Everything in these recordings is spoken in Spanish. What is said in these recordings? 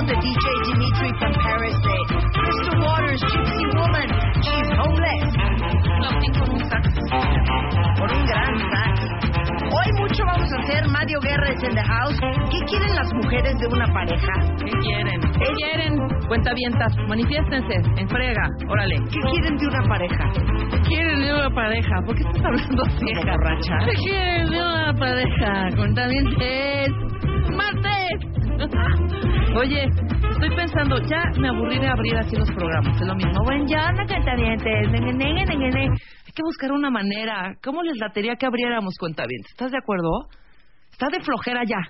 of the DJ Dimitri from Paris de Crystal Waters, Gypsy Woman. She's homeless. Un sax. Por un gran sax. Hoy mucho vamos a hacer. Mario Guerra es in the house. ¿Qué quieren las mujeres de una pareja? ¿Qué quieren? ¿Qué quieren? Cuentavientas, manifiéstense, en frega, órale. ¿Qué quieren de una pareja? ¿Qué quieren de una pareja? ¿Por qué estás hablando así? Borracha. ¿Qué quieren de una pareja? Cuentavientes. ¡Martes! Oye, estoy pensando, ya me aburrí de abrir así los programas. Es lo mismo. Buen ya, no cuentavientes. Nene, nene, nene, nene. Hay que buscar una manera. ¿Cómo les latería que abriéramos cuentavientes? ¿Estás de acuerdo? Está de flojera ya.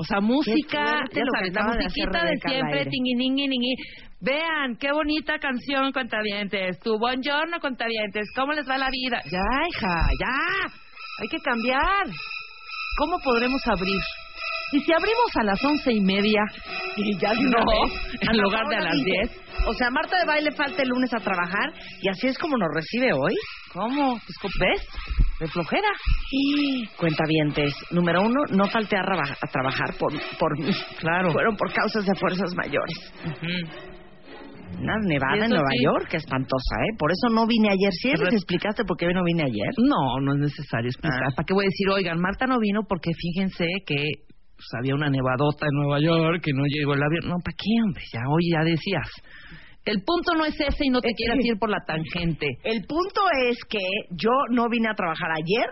O sea, música, ya sabes, la de musiquita de al siempre, aire. tinguininguiningui. Vean, qué bonita canción, cuentavientes. Tu buongiorno, cuentavientes. ¿Cómo les va la vida? Ya, hija, ya. Hay que cambiar. ¿Cómo podremos abrir? Y si abrimos a las once y media, Y ya de una No, vez. en lugar de a las dice, 10. O sea, Marta de Baile falta el lunes a trabajar y así es como nos recibe hoy. ¿cómo? Pues, ¿cómo ¿ves? De flojera. Y cuentavientes, número uno, no falté a, raba- a trabajar por, por mí. Claro. Fueron por causas de fuerzas mayores. Ujú. Una nevada en Nueva sí. York, espantosa, ¿eh? Por eso no vine ayer. ¿Sí les explicaste por qué no vine ayer? No, no es necesario explicar. Ah. ¿Para qué voy a decir, oigan, Marta no vino porque fíjense que pues, había una nevadota en Nueva York, que no llegó el avión. No, ¿para qué, hombre? Ya hoy ya decías. El punto no es ese y no te Es quieras que- ir por la tangente. El punto es que yo no vine a trabajar ayer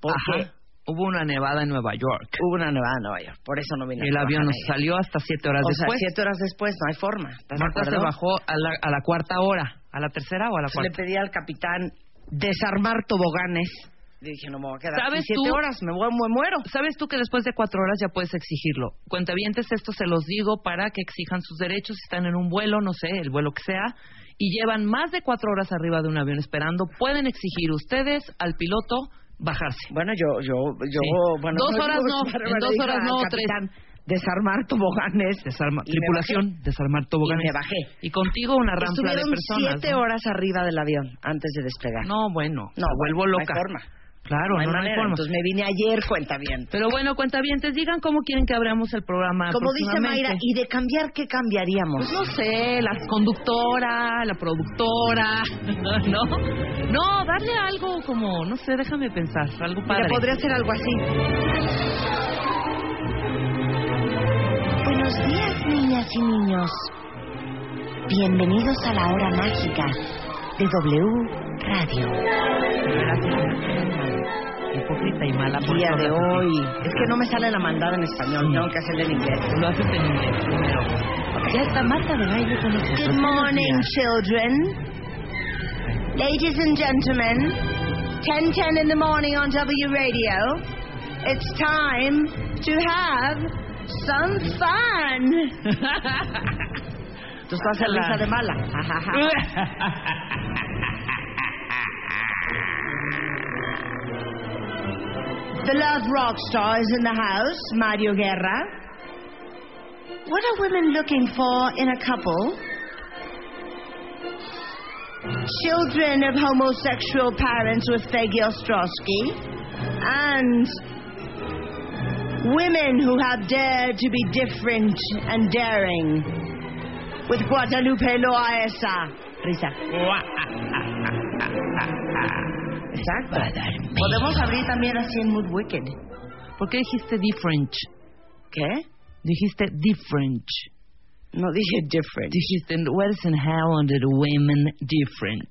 porque Ajá. Hubo una nevada en Nueva York. hubo una nevada en Nueva York. Por eso no vine El a avión trabajar nos ayer. salió hasta siete horas O sea, después. siete horas después, no hay forma. ¿Estás de Marta se bajó a la, a la cuarta hora. ¿A la tercera o a la Entonces, le cuarta? pedí al capitán desarmar toboganes. Dije, no me voy a quedar ¿Sabes siete tú? horas, me, voy, me muero. ¿Sabes tú que después de cuatro horas ya puedes exigirlo? Cuentavientes, esto se los digo para que exijan sus derechos. Si están en un vuelo, no sé, el vuelo que sea, y llevan más de cuatro horas arriba de un avión esperando, pueden exigir ustedes al piloto bajarse. Bueno, yo, yo, yo, Sí. bueno. Dos horas no, en dos horas no, capitán, Desarmar toboganes. Desarma- tripulación, desarmar toboganes. Y me bajé. Y contigo una rampla de Estuvieron personas. siete ¿no? horas arriba del avión antes de despegar. No, bueno, no, me vuelvo loca. No hay forma. Claro, no hay no, hay. Entonces me vine ayer, cuenta bien. Pero bueno, cuentavientes, digan cómo quieren que abramos el programa. Como dice. Mayra, ¿y de cambiar qué cambiaríamos? Pues no sé, la conductora, la productora, ¿no? No, darle algo como, no sé, déjame pensar, algo Mira, padre. podría ser algo así. Buenos días, niñas y niños. Bienvenidos a la hora mágica de W Radio. Hipócrita y mala por Día de hoy. Es que no me sale la mandada en español, Sí. tengo que hacerla en inglés. Lo haces en inglés primero. Ya está Marta de baile con nosotros. Good morning, children. Ladies and gentlemen, 1010 in the morning on W Radio. It's time to have some fun. Tú estás en La- risa de mala. Love Rock Star is in the house, Mario Guerra. What are women looking for in a couple? Children of homosexual parents with Feggy Ostrowski and women who have dared to be different and daring with Guadalupe Loaesa. Risa. Exacto. Podemos abrir también así en Mood Wicked. ¿Por qué dijiste different? ¿Qué? Dijiste different. No dije different. Dijiste, what is in hell under the women different?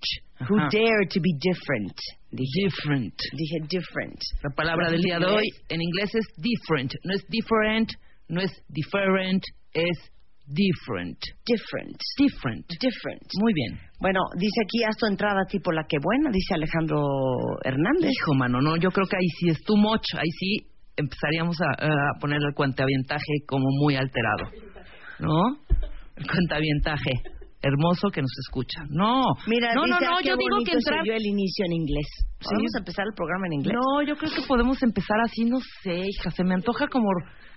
Who Ajá. dare to be different. Dije, Different. dije different. La palabra ¿Lo del día de hoy en inglés es different. No es different, no es different, es different. Different. Different. Different. Muy bien. Bueno, dice aquí, haz tu entrada tipo la que buena, dice Alejandro Hernández. Hijo, mano, no, yo creo que ahí sí es too much. Ahí sí empezaríamos a, a poner el cuentavientaje como muy alterado. ¿No? El cuentavientaje. Hermoso que nos escucha. No. Mira, no, dice, no, no, ah, yo digo que entrar. el inicio en inglés. Sí. Vamos a empezar el programa en inglés. No, yo creo que podemos empezar así, no sé, hija, se me antoja como,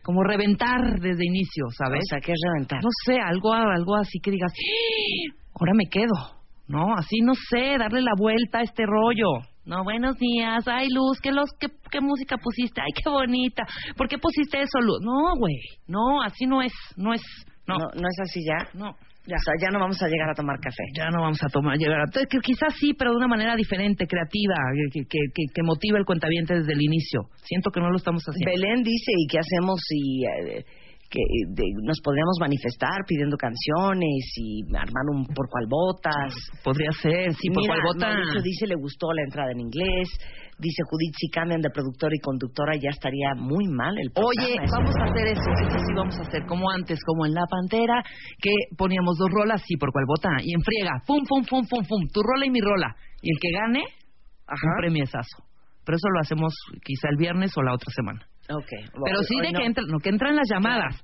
como reventar desde inicio, ¿sabes? O sea, que es reventar. no sé, algo, algo así que digas, ¡Ah! ahora me quedo, ¿no? Así, no sé, darle la vuelta a este rollo. No, buenos días. Ay, Luz, ¿qué, los, qué, qué música pusiste? Ay, qué bonita. ¿Por qué pusiste eso, Luz? No, güey. No, así no es. No es. No. No, no es así ya. No. Ya. O sea, ya no vamos a llegar a tomar café. Ya no vamos a tomar, llegar a... que Quizás sí, pero de una manera diferente, creativa, que, que, que, que motive el cuentaviente desde el inicio. Siento que no lo estamos haciendo. Belén dice, ¿y qué hacemos si eh, que de- nos podríamos manifestar pidiendo canciones y armar un por cual botas? Podría ser, sí, por Mira, cual. Mauricio dice, le gustó la entrada en inglés. Dice Judith, si cambian de productor y conductora ya estaría muy mal el programa. Oye, vamos a hacer eso, eso sí vamos a hacer, como antes, como en La Pantera, que poníamos dos rolas, sí, por cual vota, y en friega, pum, pum, pum, pum, pum, tu rola y mi rola. Y el que gane, Ajá. un premiesazo. Pero eso lo hacemos quizá el viernes o la otra semana. Ok. Pero Hoy- sí de no. que entran, no, que entran las llamadas.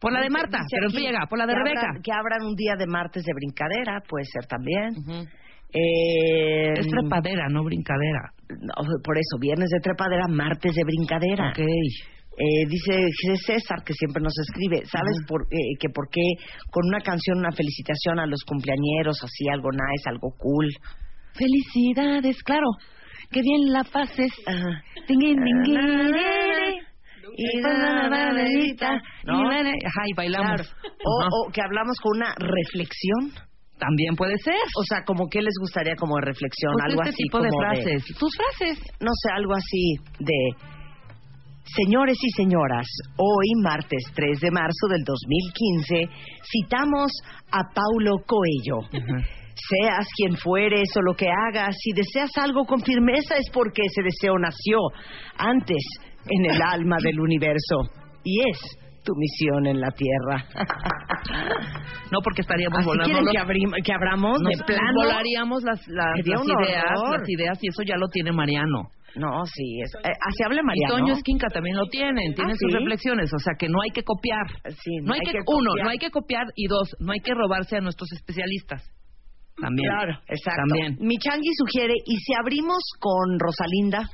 Por la de Marta, pero friega, por la de que Rebeca. abran- que abran un día de martes de brincadera, puede ser también. Ujú. Eh, Es trepadera, no brincadera. no, por eso, viernes de trepadera, martes de brincadera. Ok. Eh, dice César, que siempre nos escribe, ¿sabes Ujú. por, eh, que por qué con una canción, una felicitación a los cumpleañeros, así algo nice, algo cool? Felicidades, claro. Qué bien la pases. Ajá. Y la banderita, ¿No? Ajá, y bailamos. Claro. O, o que hablamos con una reflexión. También puede ser. O sea, como que les gustaría como de reflexión, Pues algo este así tipo como de frases. Tus frases. no sé, algo así de Señores y señoras, hoy martes 3 de marzo del 2015 citamos a Paulo Coelho. Seas quien fueres o lo que hagas, si deseas algo con firmeza es porque ese deseo nació antes en el alma del universo y es tu misión en la tierra. No, porque estaríamos volando. que, abrim- que abramos de plano. volaríamos las, las, ideas, horror. las ideas, y eso ya lo tiene Mariano. No, sí, es, eh, así habla Y Mariano. Toño Esquinca también lo tienen, tienen ¿Ah, sus sí? reflexiones, o sea que no hay que copiar. Sí, No hay, que, uno, no hay que copiar y dos, no hay que robarse a nuestros especialistas. También. Claro, exacto. También. Mi Changi sugiere, ¿y si abrimos con Rosalinda?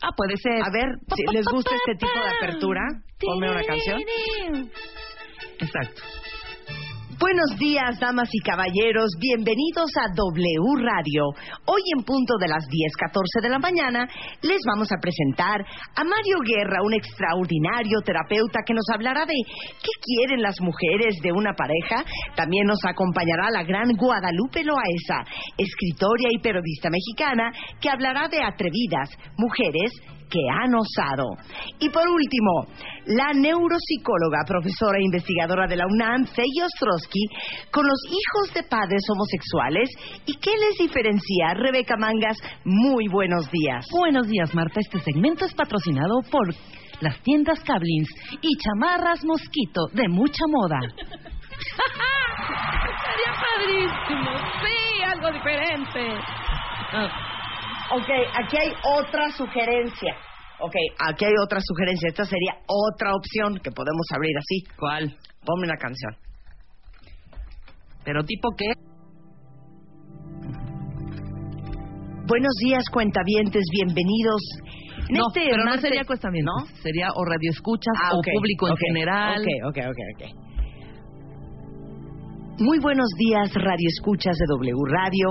Ah, puede ser. A ver, si les gusta este tipo de apertura, ponme una canción. Exacto. Buenos días, damas y caballeros. Bienvenidos a W Radio. Hoy en punto de las 10:14 de la mañana les vamos a presentar a Mario Guerra, un extraordinario terapeuta que nos hablará de qué quieren las mujeres de una pareja. También nos acompañará la gran Guadalupe Loaesa, escritora y periodista mexicana, que hablará de atrevidas mujeres que han osado. Y por último, la neuropsicóloga, profesora e investigadora de la UNAM, Fey Ostrowski, con los hijos de padres homosexuales y qué les diferencia. Rebeca Mangas, muy buenos días. Buenos días, Marta. Este segmento es patrocinado por las tiendas Cablins y chamarras Mosquito de mucha moda. Sería padrísimo. Sí, algo diferente. Ah, Ok, aquí hay otra sugerencia. Ok, aquí hay otra sugerencia. Esta sería otra opción que podemos abrir así. ¿Cuál? Ponme una canción. ¿Pero tipo qué? Buenos días, cuentavientes, bienvenidos. En no, este pero no sería cuestamientos. ¿No? Sería o radioescuchas Ah, o público en general. Ok, ok, ok, ok. Muy buenos días, Radio Escuchas de W Radio.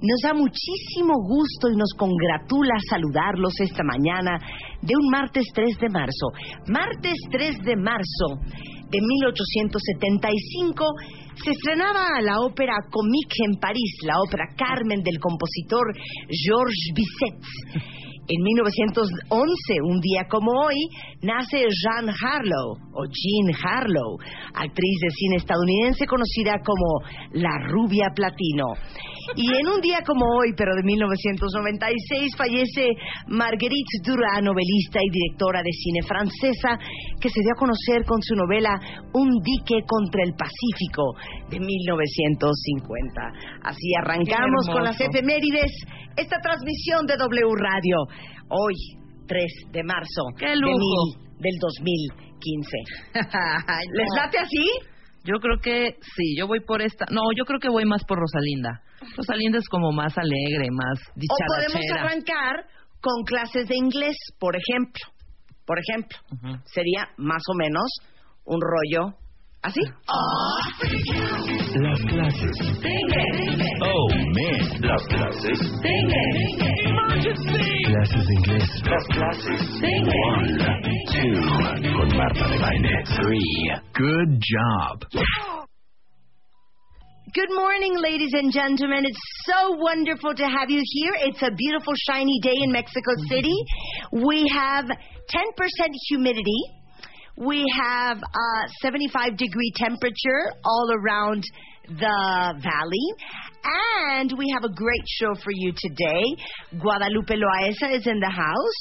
Nos da muchísimo gusto y nos congratula saludarlos esta mañana de un martes 3 de marzo. Martes 3 de marzo de 1875 se estrenaba la ópera Comique en París, la ópera Carmen del compositor Georges Bizet. En 1911, un día como hoy, nace Jean Harlow, o Jean Harlow, actriz de cine estadounidense conocida como La Rubia Platino. Y en un día como hoy, pero de 1996, fallece Marguerite Duras, novelista y directora de cine francesa, que se dio a conocer con su novela Un dique contra el Pacífico, de 1950. Así arrancamos con las efemérides esta transmisión de W Radio. Hoy, 3 de marzo ¡Qué de mil- del 2015. ¿Les late así? Yo creo que sí, yo voy por esta. No, yo creo que voy más por Rosalinda. Rosalinda es como más alegre, más O podemos dicharachera. arrancar con clases de inglés, por ejemplo. Por ejemplo, sería más o menos un rollo ¿Así? Las clases. Oh, man. Las clases. Clases de inglés. Las clases. One, two. Con Marta de Baile. Three. Good job. Good morning, ladies and gentlemen. It's so wonderful to have you here. It's a beautiful, shiny day in Mexico City. We have 10% humidity. We have a 75 degree temperature all around the valley. And we have a great show for you today. Guadalupe Loaesa is in the house.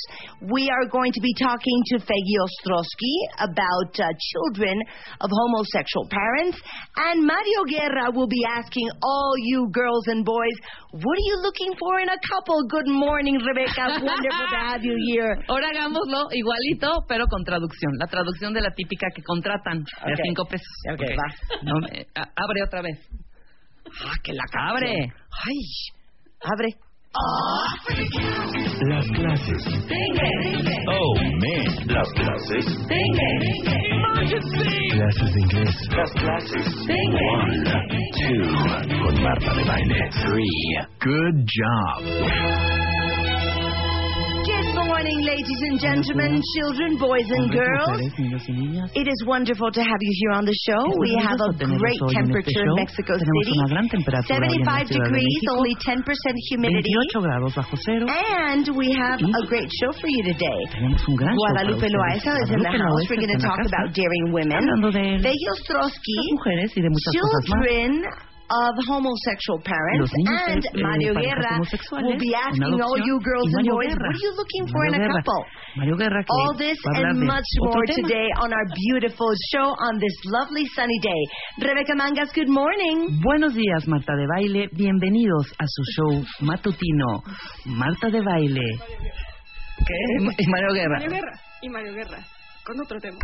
We are going to be talking to Fegi Ostrowski about uh, children of homosexual parents. And Mario Guerra will be asking all you girls and boys, what are you looking for in a couple? Good morning, Rebecca. Wonderful to have you here. Ahora hagámoslo igualito, pero con traducción. La traducción de la típica que contratan de a cinco pesos. Ok, Ok. va. No, a- abre otra vez. Ah, que la Abre. Ay, abre. Las clases. Oh, man. Las clases. Clases de inglés. Las clases. One, two. Con Marta de Baile. Three. Good job. Good morning, ladies and gentlemen, children, boys and girls. niños y niñas. It is wonderful to have you here on the show. Es We have a maravilloso tenerlos great hoy en este temperature in show. Mexico Tenemos City. una gran temperatura hoy en la 75 Ciudad de degrees, México. only 10% humidity. 28 grados bajo cero. And we have a great show for you today. Tenemos un gran show para Guadalupe ustedes. Loaiza is in the Guadalupe house. Loaiza We're going está to en la talk casa. about daring women. Hablando de Veggy Ostrowski, las mujeres y de muchas cosas más. children of homosexual parents. Niños And eh, Mario Guerra will be asking all you girls and boys, Guerra. what are you looking for in a Guerra. couple? Mario Guerra All this and much more tema. today on our beautiful show on this lovely sunny day. Rebecca Mangas, good morning. Buenos días, Marta de Baile. Bienvenidos a su show matutino, Marta de Baile. ¿Qué? Y Mario Guerra. Mario Guerra y Mario Guerra con otro tema.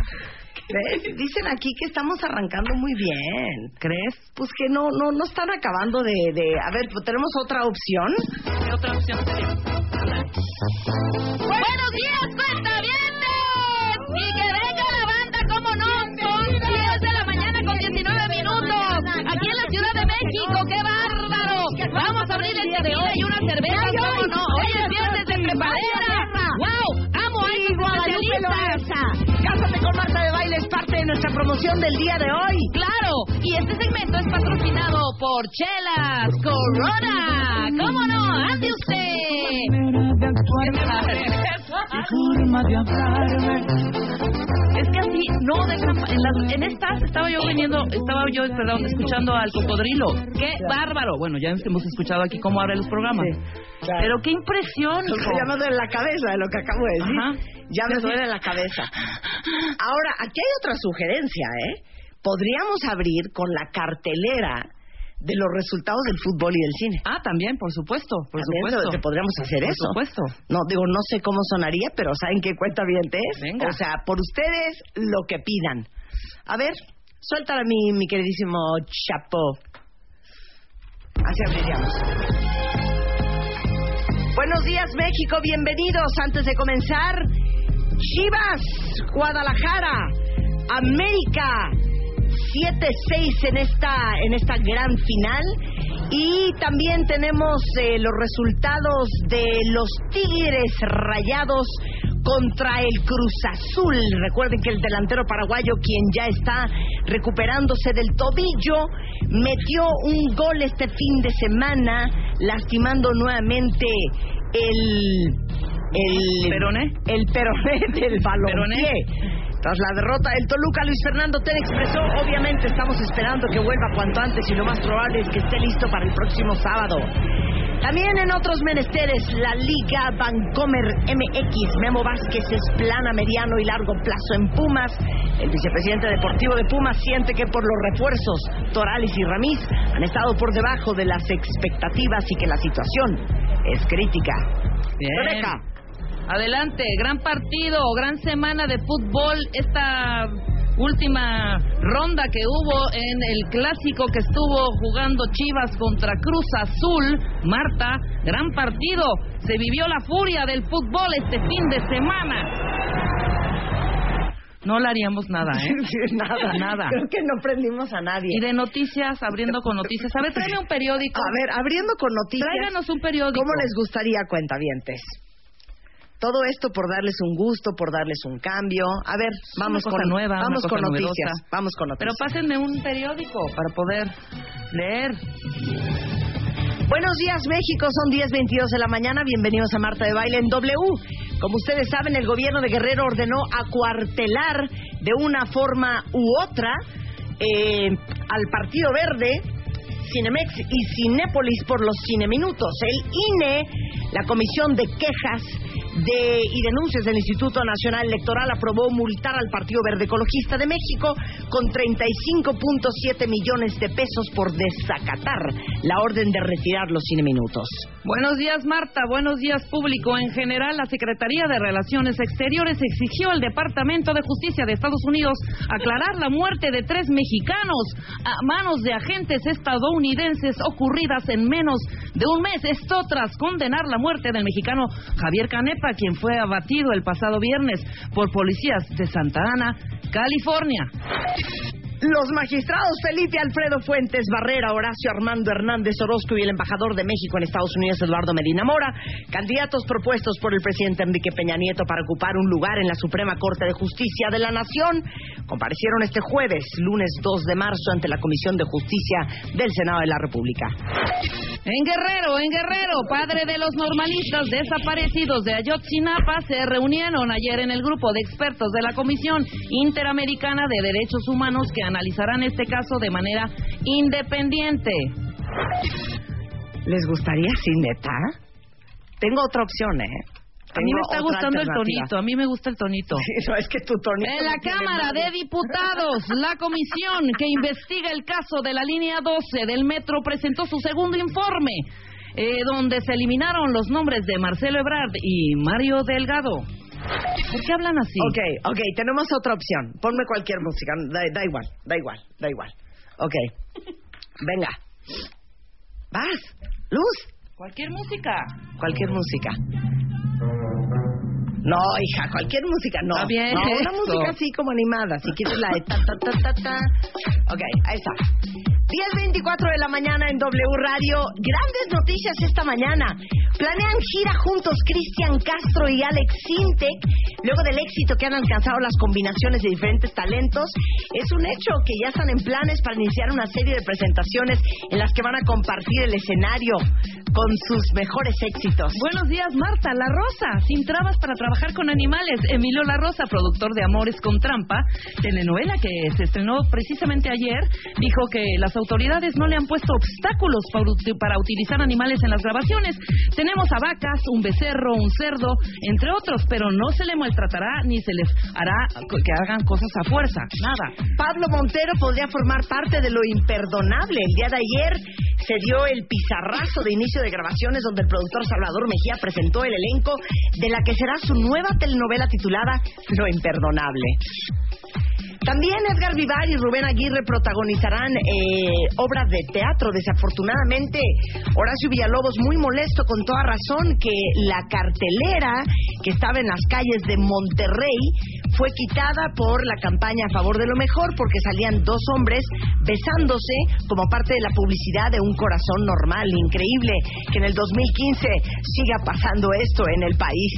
¿Ves? Dicen aquí que estamos arrancando muy bien. ¿Crees? Pues que no, no, no están acabando de, de... A ver, pues tenemos otra opción. ¿Qué otra opción sería? Buenos días, cuentavientes. Y que venga la banda, como no. Son 10 de la mañana con 19 minutos. Aquí en la Ciudad de México, qué bárbaro. Vamos a abrir el tequila y una cerveza, como no. De nuestra promoción del día de hoy. Claro, y este segmento es patrocinado por Chelas Corona. ¿Cómo no? ¡Ande Es que así no dejan. En, las, en estas estaba yo viniendo, estaba yo, perdón, escuchando al cocodrilo. ¡Qué bárbaro! Bueno, ya hemos escuchado aquí cómo abre los programas. Pero qué impresión. Ya me duele la cabeza de lo que acabo de decir. Ajá. Ya me duele la cabeza. Ahora, aquí hay otra sugerencia, ¿eh? Podríamos abrir con la cartelera de los resultados del fútbol y del cine. Ah, también, por supuesto, por También supuesto. te podríamos hacer por eso. supuesto. No, digo, no sé cómo sonaría, pero ¿saben qué cuenta bien te es? Venga. O sea, por ustedes, lo que pidan. A ver, suéltala mi, mi queridísimo Chapo. Así abriríamos. Buenos días, México, bienvenidos. Antes de comenzar, Chivas, Guadalajara, América, 7-6 en esta, en esta gran final. Y también tenemos eh, los resultados de los Tigres Rayados contra el Cruz Azul. Recuerden que el delantero paraguayo, quien ya está recuperándose del tobillo, metió un gol este fin de semana, lastimando nuevamente el... El ¿Peroné? El peroné del balompié. Tras la derrota del Toluca, Luis Fernando Ten expresó, obviamente estamos esperando que vuelva cuanto antes y lo más probable es que esté listo para el próximo sábado. También en otros menesteres, la Liga Vancomer MX, Memo Vázquez es plana, mediano y largo plazo en Pumas. El vicepresidente deportivo de Pumas siente que por los refuerzos, Torales y Ramís han estado por debajo de las expectativas y que la situación es crítica. Bien. Adelante, gran partido, gran semana de fútbol. Esta última ronda que hubo en el clásico que estuvo jugando Chivas contra Cruz Azul. Marta, gran partido. Se vivió la furia del fútbol este fin de semana. No le haríamos nada, ¿eh? nada, Nada. Creo que no prendimos a nadie. Y de noticias, abriendo con noticias. A ver, tráeme un periódico. A ver, abriendo con noticias. Tráiganos un periódico. ¿Cómo les gustaría, cuentavientes? Todo esto por darles un gusto, por darles un cambio. A ver, vamos con nueva, vamos con noticias. Vamos con Pero noticias. pásenme un periódico para poder leer. Buenos días, México. Son 10:22 de la mañana. Bienvenidos a Marta de Baile en W. Como ustedes saben, el gobierno de Guerrero ordenó acuartelar de una forma u otra eh, al Partido Verde, Cinemex y Cinépolis por los cineminutos. El INE, la Comisión de Quejas de, y Denuncias del Instituto Nacional Electoral aprobó multar al Partido Verde Ecologista de México con 35.7 millones de pesos por desacatar la orden de retirar los cineminutos. Buenos días, Marta. Buenos días, público. En general, la Secretaría de Relaciones Exteriores exigió al Departamento de Justicia de Estados Unidos aclarar la muerte de tres mexicanos a manos de agentes estadounidenses ocurridas en menos de un mes. Esto tras condenar la muerte del mexicano Javier Canepa, quien fue abatido el pasado viernes por policías de Santa Ana, California. Los magistrados Felipe Alfredo Fuentes Barrera, Horacio Armando Hernández Orozco y el embajador de México en Estados Unidos, Eduardo Medina Mora, candidatos propuestos por el presidente Enrique Peña Nieto para ocupar un lugar en la Suprema Corte de Justicia de la Nación, comparecieron este jueves, lunes 2 de marzo, ante la Comisión de Justicia del Senado de la República. En Guerrero, en Guerrero, padre de los normalistas desaparecidos de Ayotzinapa se reunieron ayer en el grupo de expertos de la Comisión Interamericana de Derechos Humanos que analizarán este caso de manera independiente. ¿Les gustaría sin neta? Tengo otra opción, ¿eh? A mí me está gustando el tonito, a mí me gusta el tonito. Sí, no, es que tu tonito En la no Cámara de Diputados, la comisión que investiga el caso de la línea 12 del metro presentó su segundo informe, eh, donde se eliminaron los nombres de Marcelo Ebrard y Mario Delgado. ¿Por qué hablan así? Ok, ok, tenemos otra opción. Ponme cualquier música, da, da igual, da igual, da igual. Ok, venga. Vas, Luz, Cualquier música. cualquier música. No, hija, cualquier música, no. Está bien no, una música así como animada, si quieres la de ta, ta, ta, ta, ta. Ok, ahí está. 10.24 de la mañana en W Radio. Grandes noticias esta mañana. Planean gira juntos Cristian Castro y Alex Sintek. Luego del éxito que han alcanzado las combinaciones de diferentes talentos, es un hecho que ya están en planes para iniciar una serie de presentaciones en las que van a compartir el escenario con sus mejores éxitos. Buenos días, Marta. La Rosa, sin trabas para trabajar con animales. Emilio La Rosa, productor de Amores con Trampa, telenovela que se estrenó precisamente ayer, dijo que las autoridades no le han puesto obstáculos para utilizar animales en las grabaciones. Tenemos a vacas, un becerro, un cerdo, entre otros, pero no se le maltratará ni se les hará que hagan cosas a fuerza. Nada. Pablo Montero podría formar parte de lo imperdonable. El día de ayer se dio el pizarrazo de inicio de grabaciones donde el productor Salvador Mejía presentó el elenco de la que será su nueva telenovela titulada Lo Imperdonable. También Edgar Vivar y Rubén Aguirre protagonizarán eh, obras de teatro. Desafortunadamente, Horacio Villalobos, muy molesto con toda razón, que la cartelera que estaba en las calles de Monterrey fue quitada por la campaña a favor de lo mejor, porque salían dos hombres besándose como parte de la publicidad de un corazón normal. Increíble que en el 2015 siga pasando esto en el país.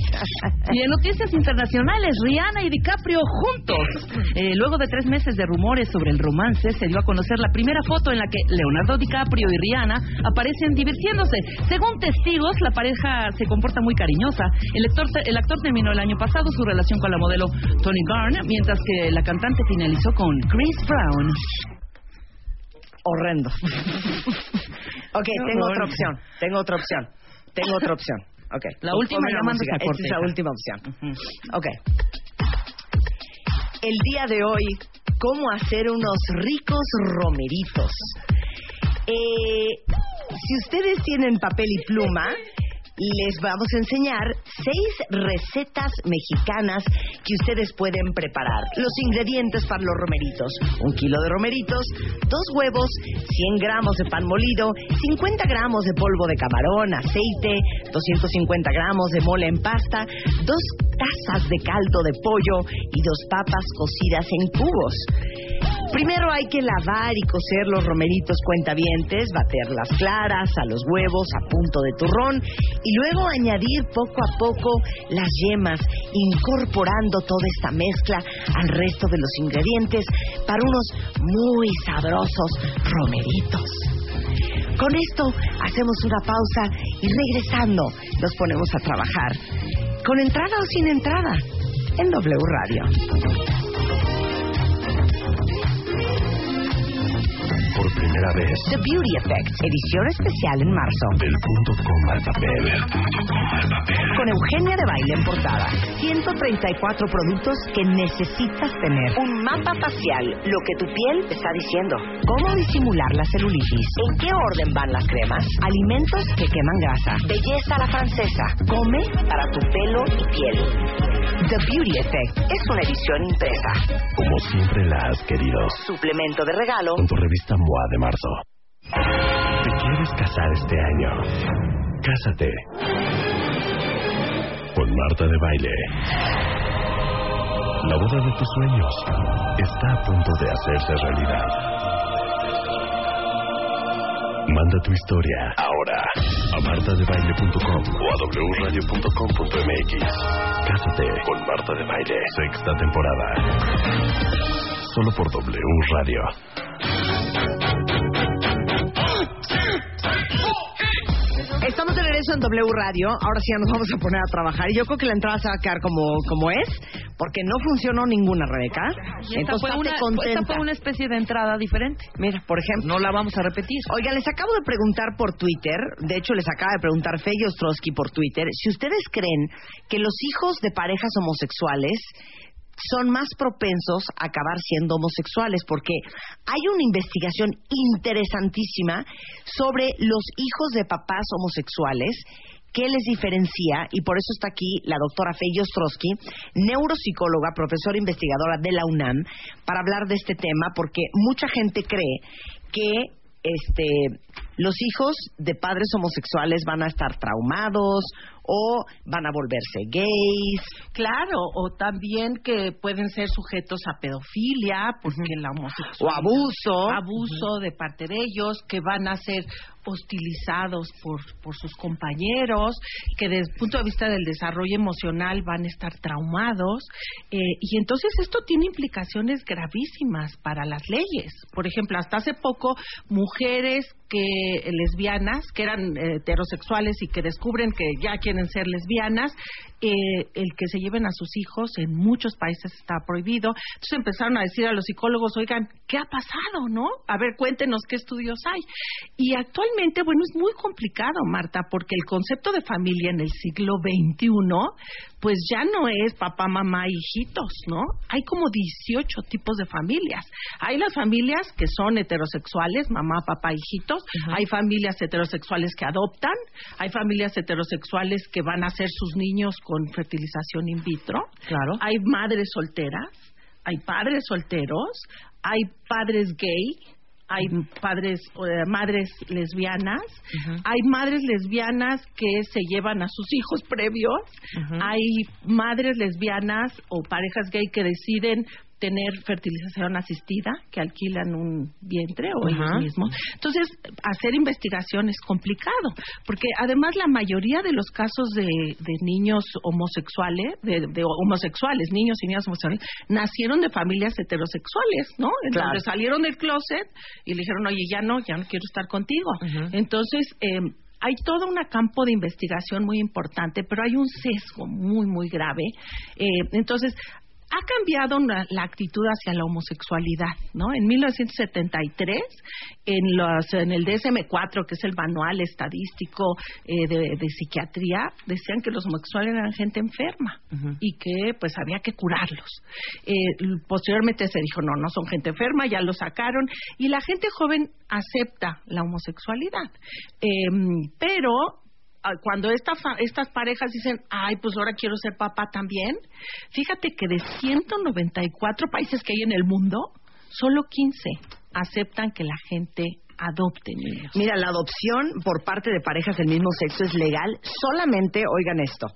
Y en noticias internacionales, Rihanna y DiCaprio juntos. Eh, luego de tres meses de rumores sobre el romance, se dio a conocer la primera foto en la que Leonardo DiCaprio y Rihanna aparecen divirtiéndose. Según testigos, la pareja se comporta muy cariñosa. El actor, el actor terminó el año pasado su relación con la modelo Tony Garn, mientras que la cantante finalizó con Chris Brown. horrendo. ok, tengo otra opción. Tengo otra opción. Tengo otra opción. Ok. La última la música. Esta es la última opción. Ok. El día de hoy, ¿cómo hacer unos ricos romeritos? Eh, si ustedes tienen papel y pluma, les vamos a enseñar seis recetas mexicanas que ustedes pueden preparar. Los ingredientes para los romeritos. Un kilo de romeritos, dos huevos, 100 gramos de pan molido, 50 gramos de polvo de camarón, aceite, 250 gramos de mole en pasta, dos tazas de caldo de pollo y dos papas cocidas en cubos. Primero hay que lavar y cocer los romeritos cuentavientes, bater las claras a los huevos a punto de turrón y luego añadir poco a poco las yemas, incorporando toda esta mezcla al resto de los ingredientes para unos muy sabrosos romeritos. Con esto hacemos una pausa y regresando nos ponemos a trabajar. Con entrada o sin entrada en W Radio. Por primera vez. The Beauty Effect, edición especial en marzo. Del punto com al papel. Con Eugenia de Baile en portada. 134 productos que necesitas tener. Un mapa facial, lo que tu piel está diciendo. Cómo disimular la celulitis. En qué orden van las cremas. Alimentos que queman grasa. Belleza a la francesa. Come para tu pelo y piel. The Beauty Effect es una edición impresa. Como siempre la has querido. Suplemento de regalo. Con tu revista MOA de marzo. ¿Te quieres casar este año? Cásate. Con Marta de Baile. La boda de tus sueños está a punto de hacerse realidad. Manda tu historia ahora a martadebaile.com o a wradio.com.mx. Cásate con Marta de Baile. Sexta temporada. Solo por W Radio. Estamos de regreso en W Radio. Ahora sí ya nos vamos a poner a trabajar. Y yo creo que la entrada se va a quedar como, como es, porque no funcionó ninguna, Rebeca. Esta, Entonces, fue una, contenta. esta fue una especie de entrada diferente. Mira, por ejemplo. No la vamos a repetir. Oigan, les acabo de preguntar por Twitter, de hecho les acaba de preguntar Fey Ostrowski por Twitter, si ustedes creen que los hijos de parejas homosexuales son más propensos a acabar siendo homosexuales, porque hay una investigación interesantísima sobre los hijos de papás homosexuales ¿Qué les diferencia? Y por eso está aquí la doctora Fey Ostrowski, neuropsicóloga, profesora investigadora de la UNAM, para hablar de este tema, porque mucha gente cree que este, los hijos de padres homosexuales van a estar traumados o van a volverse gays. Claro, o también que pueden ser sujetos a pedofilia, porque la homosexualidad... O abuso. Abuso de parte de ellos, que van a ser hostilizados por, por sus compañeros, que desde el punto de vista del desarrollo emocional van a estar traumados. eh, y entonces esto tiene implicaciones gravísimas para las leyes. Por ejemplo, hasta hace poco, mujeres que lesbianas, que eran eh, heterosexuales y que descubren que ya quieren ser lesbianas, eh, el que se lleven a sus hijos en muchos países está prohibido. Entonces empezaron a decir a los psicólogos, oigan, ¿qué ha pasado, no? A ver, cuéntenos qué estudios hay. Y actualmente, bueno, es muy complicado, Marta, porque el concepto de familia en el siglo XXI, pues ya no es papá, mamá, hijitos, ¿no? Hay como 18 tipos de familias. Hay las familias que son heterosexuales, mamá, papá, hijitos. Hay familias heterosexuales que adoptan. Hay familias heterosexuales que van a hacer sus niños con fertilización in vitro. Claro. Hay madres solteras. Hay padres solteros. Hay padres gay. Hay padres, eh, madres lesbianas, hay madres lesbianas que se llevan a sus hijos previos, hay madres lesbianas o parejas gay que deciden tener fertilización asistida, que alquilan un vientre o ellos Ajá. mismos. Entonces, hacer investigación es complicado, porque además la mayoría de los casos de, de niños homosexuales, de, de homosexuales, niños y niñas homosexuales, nacieron de familias heterosexuales, ¿no? En Claro. donde salieron del closet y le dijeron, oye, ya no, ya no quiero estar contigo. Entonces, eh, hay todo un campo de investigación muy importante, pero hay un sesgo muy, muy grave. Eh, entonces, ha cambiado la, la actitud hacia la homosexualidad, ¿no? En 1973, en, los, en el DSM-4, que es el manual estadístico eh, de, de psiquiatría, decían que los homosexuales eran gente enferma y que pues había que curarlos. Eh, posteriormente se dijo, no, no son gente enferma, ya lo sacaron y la gente joven acepta la homosexualidad. Em, pero cuando esta fa- estas parejas dicen, ay, pues ahora quiero ser papá también, fíjate que de 194 países que hay en el mundo, solo 15 aceptan que la gente adopte niños. Mira, la adopción por parte de parejas del mismo sexo es legal. Solamente, oigan esto,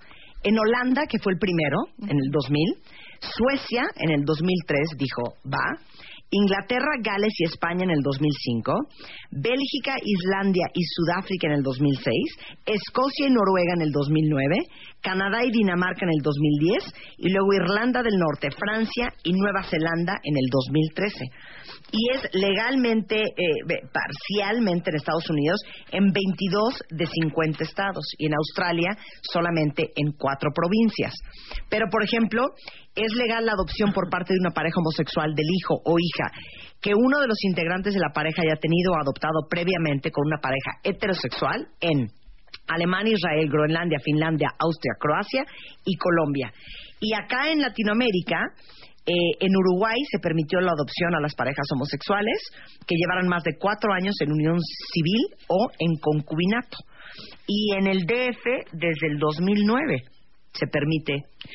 en Holanda, que fue el primero, en el 2000, Suecia, en el 2003, dijo, va, Inglaterra, Gales y España en el 2005, Bélgica, Islandia y Sudáfrica en el 2006, Escocia y Noruega en el 2009, Canadá y Dinamarca en el 2010 y luego Irlanda del Norte, Francia y Nueva Zelanda en el 2013. Y es legalmente, eh, parcialmente en Estados Unidos en 22 de 50 estados y en Australia solamente en cuatro provincias. Pero, por ejemplo, es legal la adopción por parte de una pareja homosexual del hijo o hija que uno de los integrantes de la pareja haya tenido o adoptado previamente con una pareja heterosexual en Alemania, Israel, Groenlandia, Finlandia, Austria, Croacia y Colombia. Y acá en Latinoamérica, eh, en Uruguay se permitió la adopción a las parejas homosexuales que llevaran más de cuatro años en unión civil o en concubinato. Y en el DF, desde el 2009, se permite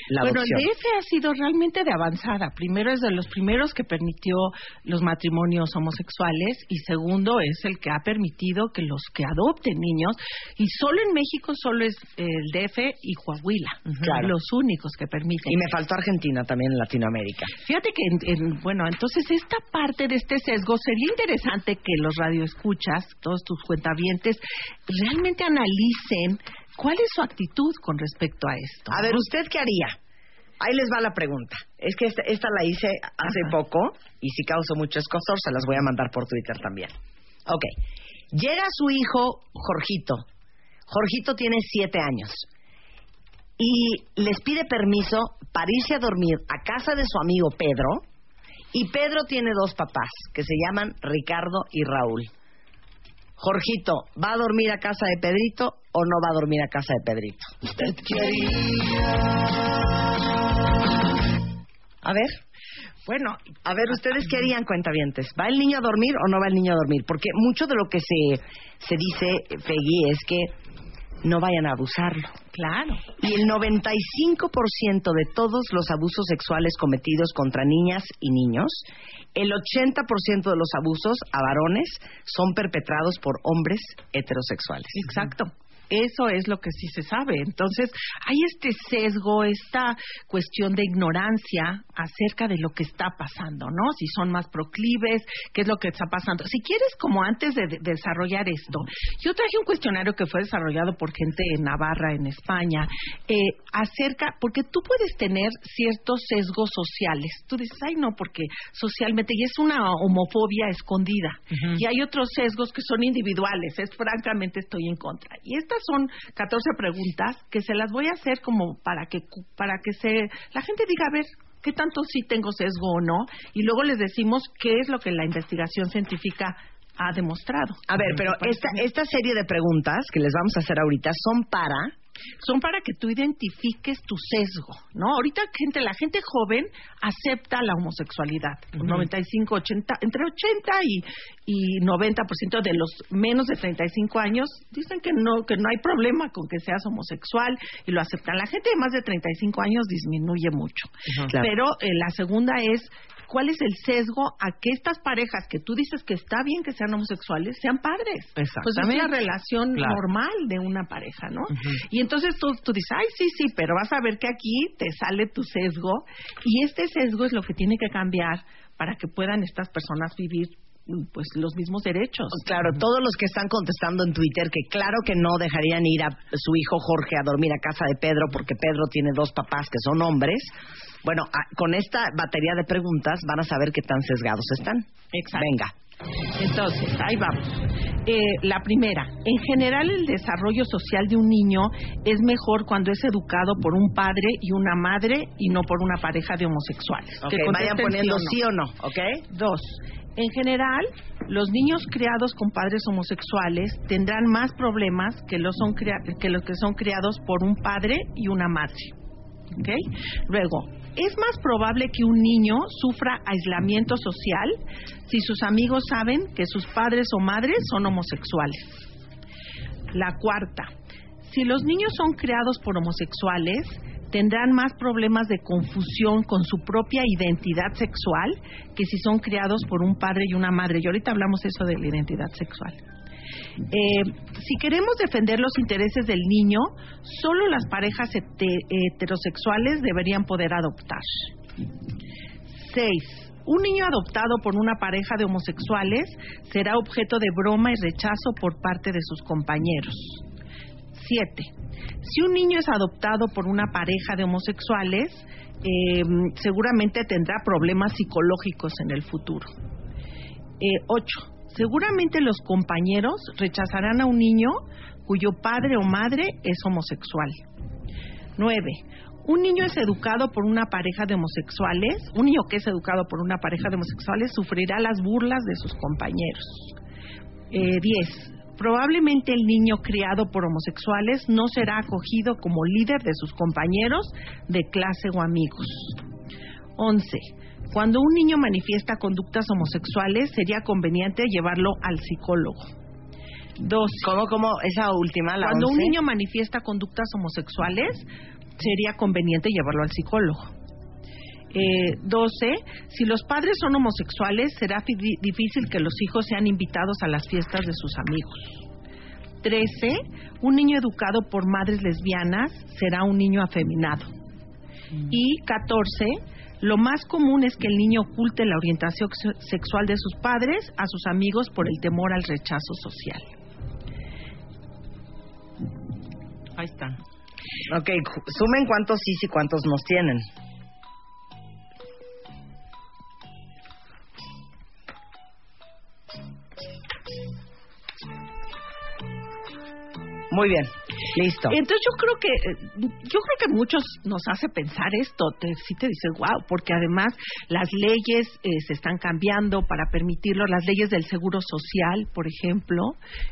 la bueno, adopción. el DF ha sido realmente de avanzada. Primero es de los primeros que permitió los matrimonios homosexuales y segundo es el que ha permitido que los que adopten niños y solo en México solo es el DF y Coahuila, Claro. los únicos que permiten. Y me faltó Argentina también en Latinoamérica. Fíjate que, en- en- bueno, entonces esta parte de este sesgo sería interesante que los radioescuchas, todos tus cuentavientes, realmente analicen cuál es su actitud con respecto a esto. A ver, ¿usted qué haría? Ahí les va la pregunta. Es que esta, esta la hice hace poco y si causó mucho escosor, se las voy a mandar por Twitter también. Ok. Llega su hijo Jorgito. Jorgito tiene siete años. Y les pide permiso para irse a dormir a casa de su amigo Pedro. Y Pedro tiene dos papás que se llaman Ricardo y Raúl. Jorgito, ¿va a dormir a casa de Pedrito o no va a dormir a casa de Pedrito? A ver, Bueno, a ver, ¿ustedes qué harían, cuentavientes? ¿Va el niño a dormir o no va el niño a dormir? Porque mucho de lo que se, se dice, Peggy, es que no vayan a abusarlo. claro. Y el 95% de todos los abusos sexuales cometidos contra niñas y niños, el 80% de los abusos a varones son perpetrados por hombres heterosexuales. Exacto. Eso es lo que sí se sabe. Entonces, hay este sesgo, esta cuestión de ignorancia acerca de lo que está pasando, ¿no? Si son más proclives, qué es lo que está pasando. Si quieres, como antes de, de desarrollar esto, yo traje un cuestionario que fue desarrollado por gente en Navarra, en España, eh, acerca, porque tú puedes tener ciertos sesgos sociales. Tú dices, ay, no, porque socialmente, y es una homofobia escondida. Y hay otros sesgos que son individuales. Es francamente estoy en contra. Y estas son 14 preguntas que se las voy a hacer como para que para que se la gente diga, a ver, qué tanto sí tengo sesgo o no, y luego les decimos qué es lo que la investigación científica ha demostrado. A ver, pero esta, esta serie de preguntas que les vamos a hacer ahorita son para... son para que tú identifiques tu sesgo, ¿no? Ahorita gente, la gente joven acepta la homosexualidad, 95, 80, entre 80 y, y 90% de los menos de 35 años dicen que no que no hay problema con que seas homosexual y lo aceptan. La gente de más de 35 años disminuye mucho. Claro. Pero eh, la segunda es ¿Cuál es el sesgo a que estas parejas que tú dices que está bien que sean homosexuales sean padres? Pues es la relación Claro. normal de una pareja, ¿no? Y entonces tú, tú dices, ay, sí, sí, pero vas a ver que aquí te sale tu sesgo y este sesgo es lo que tiene que cambiar para que puedan estas personas vivir pues los mismos derechos. Claro, todos los que están contestando en Twitter que claro que no dejarían ir a su hijo Jorge a dormir a casa de Pedro porque Pedro tiene dos papás que son hombres. Bueno, a- con esta batería de preguntas van a saber qué tan sesgados están. Exacto. Venga. Entonces, ahí vamos. Eh, la primera, en general el desarrollo social de un niño es mejor cuando es educado por un padre y una madre y no por una pareja de homosexuales. Que vayan poniendo sí sí o no, ¿ok? Dos, en general, los niños criados con padres homosexuales tendrán más problemas que los, son que los que son criados por un padre y una madre. ¿Ok? Luego, es más probable que un niño sufra aislamiento social si sus amigos saben que sus padres o madres son homosexuales. La cuarta, si los niños son creados por homosexuales, tendrán más problemas de confusión con su propia identidad sexual que si son criados por un padre y una madre. Y ahorita hablamos eso de la identidad sexual. Eh, si queremos defender los intereses del niño, solo las parejas heterosexuales deberían poder adoptar. Seis. Un niño adoptado por una pareja de homosexuales será objeto de broma y rechazo por parte de sus compañeros. Siete. Si un niño es adoptado por una pareja de homosexuales, eh, seguramente tendrá problemas psicológicos en el futuro. Eh, ocho. Seguramente los compañeros rechazarán a un niño cuyo padre o madre es homosexual. Nueve. Un niño es educado por una pareja de homosexuales, un niño que es educado por una pareja de homosexuales sufrirá las burlas de sus compañeros. Eh, diez. Probablemente el niño criado por homosexuales no será acogido como líder de sus compañeros de clase o amigos. 11. Cuando un niño manifiesta conductas homosexuales, sería conveniente llevarlo al psicólogo. 12. ¿Cómo, cómo? Esa última, la Cuando un 11. niño manifiesta conductas homosexuales, sería conveniente llevarlo al psicólogo. Eh, 12. Si los padres son homosexuales, será difícil que los hijos sean invitados a las fiestas de sus amigos. 13. Un niño educado por madres lesbianas será un niño afeminado. Y 14. Lo más común es que el niño oculte la orientación se- sexual de sus padres a sus amigos por el temor al rechazo social. Ahí están. Ok, sumen cuántos sí y cuántos nos tienen. Muy bien, listo. Entonces yo creo que eh, yo creo que muchos nos hace pensar esto, te, sí te dices wow, porque además las leyes eh, se están cambiando para permitirlo, las leyes del seguro social, por ejemplo,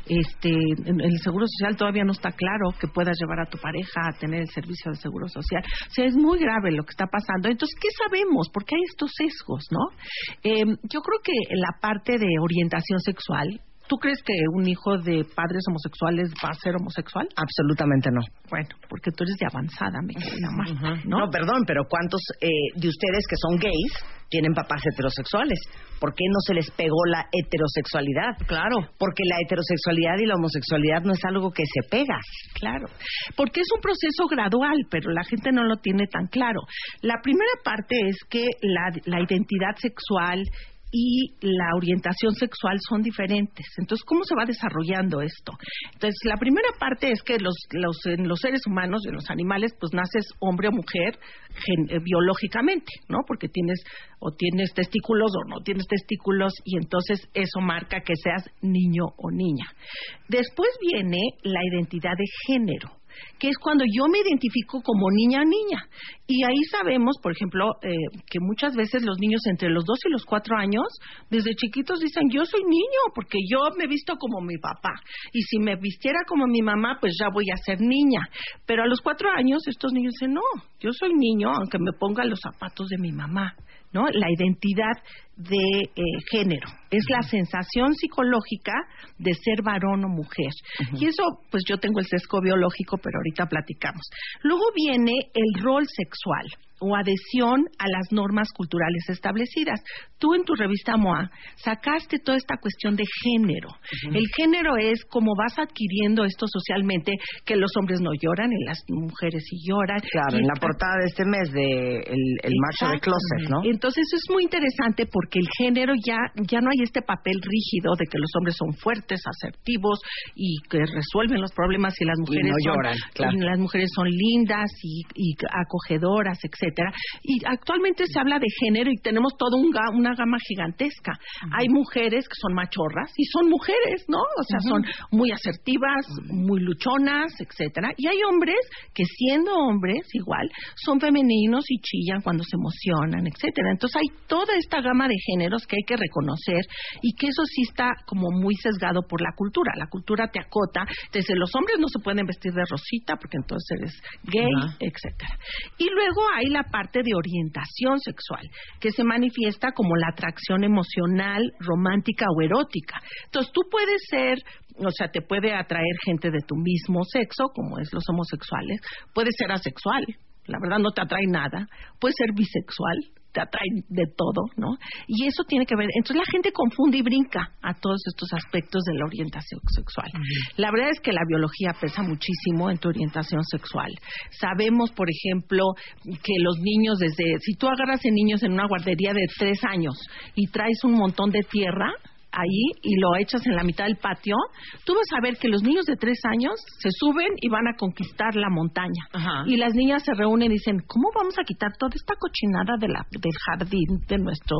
este, en el seguro social todavía no está claro que puedas llevar a tu pareja a tener el servicio de seguro social, o sea es muy grave lo que está pasando. Entonces qué sabemos, porque hay estos sesgos, ¿no? Eh, yo creo que la parte de orientación sexual ¿Tú crees que un hijo de padres homosexuales va a ser homosexual? Absolutamente no. Bueno, porque tú eres de avanzada, mi querida Marta, ¿no? ¿no? perdón, pero ¿cuántos eh, de ustedes que son gays tienen papás heterosexuales? ¿Por qué no se les pegó la heterosexualidad? Claro. Porque la heterosexualidad y la homosexualidad no es algo que se pega. Claro, porque es un proceso gradual, pero la gente no lo tiene tan claro. La primera parte es que la, la identidad sexual y la orientación sexual son diferentes. Entonces, ¿cómo se va desarrollando esto? Entonces, la primera parte es que los, los, en los seres humanos, en los animales, pues naces hombre o mujer eh, biológicamente, ¿no? Porque tienes o tienes testículos o no tienes testículos y entonces eso marca que seas niño o niña. Después viene la identidad de género que es cuando yo me identifico como niña o niña. Y ahí sabemos, por ejemplo, eh, que muchas veces los niños entre los 2 y los 4 años, desde chiquitos dicen, yo soy niño, porque yo me visto como mi papá. Y si me vistiera como mi mamá, pues ya voy a ser niña. Pero a los 4 años estos niños dicen, no, yo soy niño, aunque me ponga los zapatos de mi mamá. ¿no? La identidad de eh, género. Es la sensación psicológica de ser varón o mujer. Y eso, pues yo tengo el sesgo biológico, pero ahorita platicamos. Luego viene el rol sexual o adhesión a las normas culturales establecidas. Tú en tu revista MOA sacaste toda esta cuestión de género. El género es como vas adquiriendo esto socialmente, que los hombres no lloran y las mujeres sí lloran. Claro, Y en la portada de este mes de El, el macho de closet, ¿no? entonces es muy interesante porque el género ya, ya no hay este papel rígido de que los hombres son fuertes, asertivos y que resuelven los problemas y las mujeres no son, lloran, claro. y las mujeres son lindas y, y acogedoras, etcétera. Y actualmente se habla de género y tenemos toda un ga- una gama gigantesca. Hay mujeres que son machorras y son mujeres, ¿no? O sea, son muy asertivas, muy luchonas, etcétera. Y hay hombres que siendo hombres igual son femeninos y chillan cuando se emocionan, etcétera. Entonces hay toda esta gama de géneros que hay que reconocer y que eso sí está como muy sesgado por la cultura. La cultura te acota, desde los hombres no se pueden vestir de rosita porque entonces eres gay, Ajá. etcétera. Y luego hay la parte de orientación sexual, que se manifiesta como la atracción emocional, romántica o erótica. Entonces tú puedes ser o sea, te puede atraer gente de tu mismo sexo, como es los homosexuales, puede ser asexual, la verdad no te atrae nada, puede ser bisexual, te atrae de todo, ¿no? Y eso tiene que ver, entonces la gente confunde y brinca a todos estos aspectos de la orientación sexual. La verdad es que la biología pesa muchísimo en tu orientación sexual. Sabemos, por ejemplo, que los niños desde, si tú agarras a niños en una guardería de tres años y traes un montón de tierra, ahí y lo echas en la mitad del patio, tú vas a ver que los niños de tres años se suben y van a conquistar la montaña. Y las niñas se reúnen y dicen, ¿cómo vamos a quitar toda esta cochinada de la, del jardín de nuestro,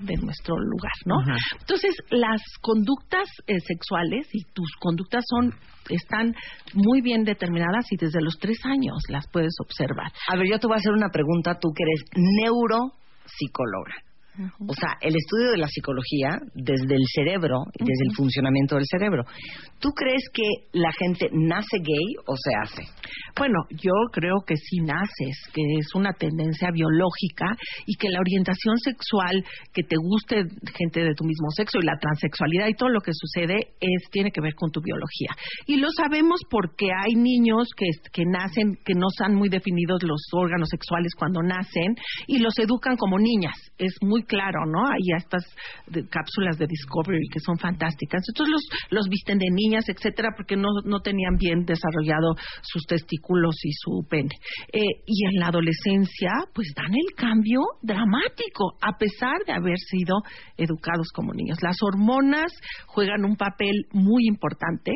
de nuestro lugar, no? Entonces, las conductas eh, sexuales y tus conductas son están muy bien determinadas y desde los tres años las puedes observar. A ver, yo te voy a hacer una pregunta, tú que eres neuropsicóloga. O sea, el estudio de la psicología desde el cerebro y desde el funcionamiento del cerebro. ¿Tú crees que la gente nace gay o se hace? Bueno, yo creo que sí naces, que es una tendencia biológica y que la orientación sexual, que te guste gente de tu mismo sexo y la transexualidad y todo lo que sucede es tiene que ver con tu biología. Y lo sabemos porque hay niños que, que nacen, que no están muy definidos los órganos sexuales cuando nacen y los educan como niñas. Es muy claro, ¿no? Hay estas cápsulas de Discovery que son fantásticas. Entonces los, los visten de niñas, etcétera, porque no, no tenían bien desarrollado sus testículos y su pene. Eh, y en la adolescencia, pues dan el cambio dramático, a pesar de haber sido educados como niños. Las hormonas juegan un papel muy importante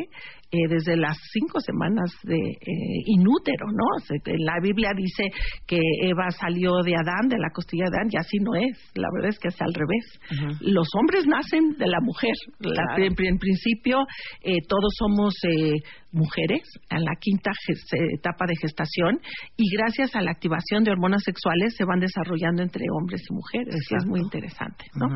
eh, desde las cinco semanas de eh, inútero, ¿no? la Biblia dice que Eva salió de Adán, de la costilla de Adán, y así no es. La verdad es que es al revés. Los hombres nacen de la mujer. en, principio, eh, todos somos mujeres en la quinta etapa de gestación y gracias a la activación de hormonas sexuales se van desarrollando entre hombres y mujeres. es muy interesante, ¿no?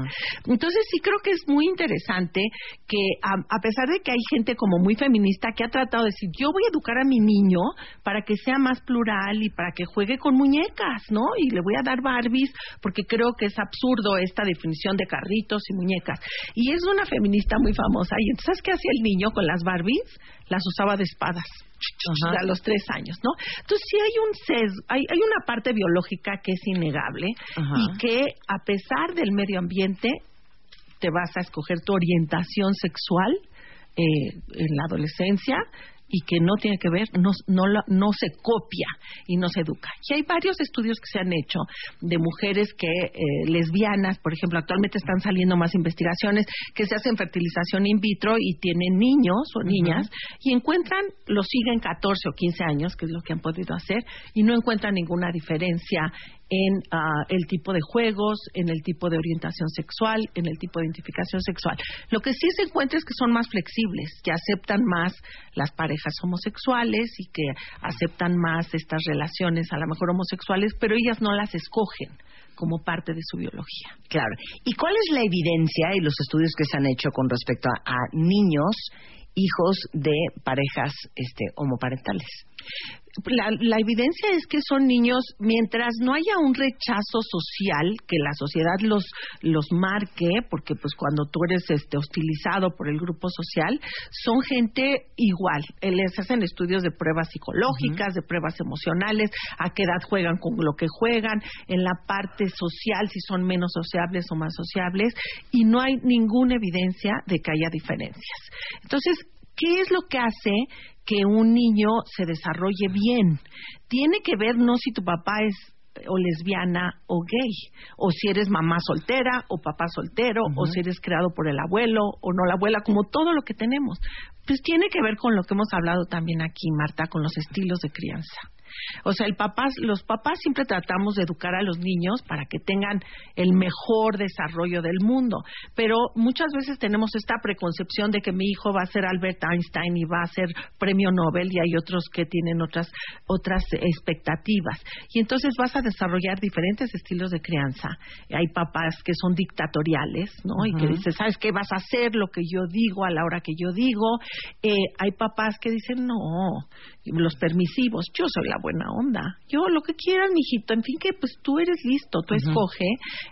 Entonces sí creo que es muy interesante que a, pesar de que hay gente como muy feminista que ha tratado de decir yo voy a educar a mi niño para que sea más plural y para que juegue con muñecas, ¿no? Y le voy a dar Barbies porque creo que es absurdo esta definición de carritos y muñecas. Y es una feminista muy famosa y entonces ¿sabes qué hacía el niño con las Barbies? Las usaba de espadas. A los tres años, ¿no? Entonces sí hay un sesgo, hay, hay una parte biológica que es innegable y que a pesar del medio ambiente te vas a escoger tu orientación sexual eh, en la adolescencia y que no tiene que ver, no, no, no se copia y no se educa. Y hay varios estudios que se han hecho de mujeres que eh, lesbianas, por ejemplo, actualmente están saliendo más investigaciones que se hacen fertilización in vitro y tienen niños o niñas y encuentran, los siguen 14 o 15 años, que es lo que han podido hacer, y no encuentran ninguna diferencia en ah, el tipo de juegos, en el tipo de orientación sexual, en el tipo de identificación sexual. Lo que sí se encuentra es que son más flexibles, que aceptan más las parejas homosexuales y que aceptan más estas relaciones a lo mejor homosexuales, pero ellas no las escogen como parte de su biología. Claro. ¿Y cuál es la evidencia y los estudios que se han hecho con respecto a, a niños hijos de parejas este, homoparentales? La, evidencia es que son niños, mientras no haya un rechazo social, que la sociedad los, los marque, porque pues cuando tú eres este, hostilizado por el grupo social, son gente igual. Eh, les hacen estudios de pruebas psicológicas, de pruebas emocionales, a qué edad juegan con lo que juegan, en la parte social, si son menos sociables o más sociables, y no hay ninguna evidencia de que haya diferencias. Entonces, ¿qué es lo que hace que un niño se desarrolle bien. Tiene que ver no si tu papá es o lesbiana o gay, o si eres mamá soltera o papá soltero, o si eres creado por el abuelo o no la abuela, como todo lo que tenemos. Pues tiene que ver con lo que hemos hablado también aquí, Marta, con los estilos de crianza. O sea, el papá, los papás siempre tratamos de educar a los niños para que tengan el mejor desarrollo del mundo, pero muchas veces tenemos esta preconcepción de que mi hijo va a ser Albert Einstein y va a ser premio Nobel y hay otros que tienen otras otras expectativas. Y entonces vas a desarrollar diferentes estilos de crianza. Hay papás que son dictatoriales, ¿no? Y que dicen, ¿sabes qué? Vas a hacer lo que yo digo a la hora que yo digo. Eh, hay papás que dicen, no, los permisivos. Yo soy la buena onda. Yo lo que quieras, mijito, en fin, que pues tú eres listo, tú escoge.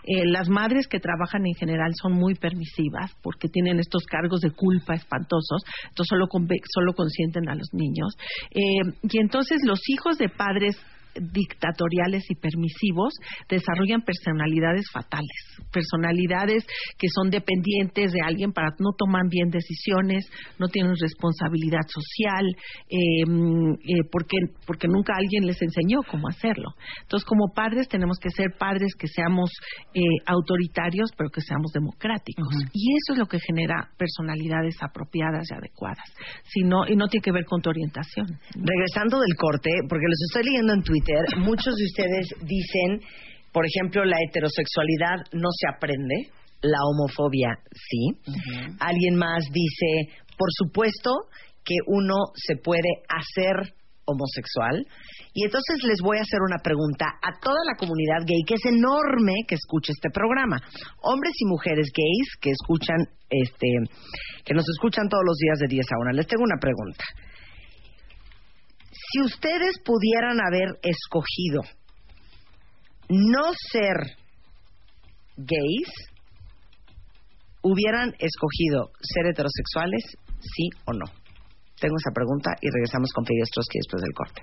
Eh, las madres que trabajan en general son muy permisivas porque tienen estos cargos de culpa espantosos, entonces solo, solo consienten a los niños. Eh, y entonces los hijos de padres dictatoriales y permisivos desarrollan personalidades fatales, personalidades que son dependientes de alguien para no toman bien decisiones, no tienen responsabilidad social, em, eh, porque, porque nunca alguien les enseñó cómo hacerlo. Entonces, como padres tenemos que ser padres que seamos eh, autoritarios, pero que seamos democráticos. Y eso es lo que genera personalidades apropiadas y adecuadas. y no tiene que ver con tu orientación. Regresando del corte, porque los estoy leyendo en Twitter, muchos de ustedes dicen, por ejemplo, la heterosexualidad no se aprende, la homofobia sí. Alguien más dice, por supuesto que uno se puede hacer homosexual. Y entonces les voy a hacer una pregunta a toda la comunidad gay, que es enorme que escuche este programa. Hombres y mujeres gays que escuchan, este, que nos escuchan todos los días de 10 a 1. Les tengo una pregunta. Si ustedes pudieran haber escogido no ser gays, hubieran escogido ser heterosexuales, sí o no. Tengo esa pregunta y regresamos con Fidel Trotsky después del corte.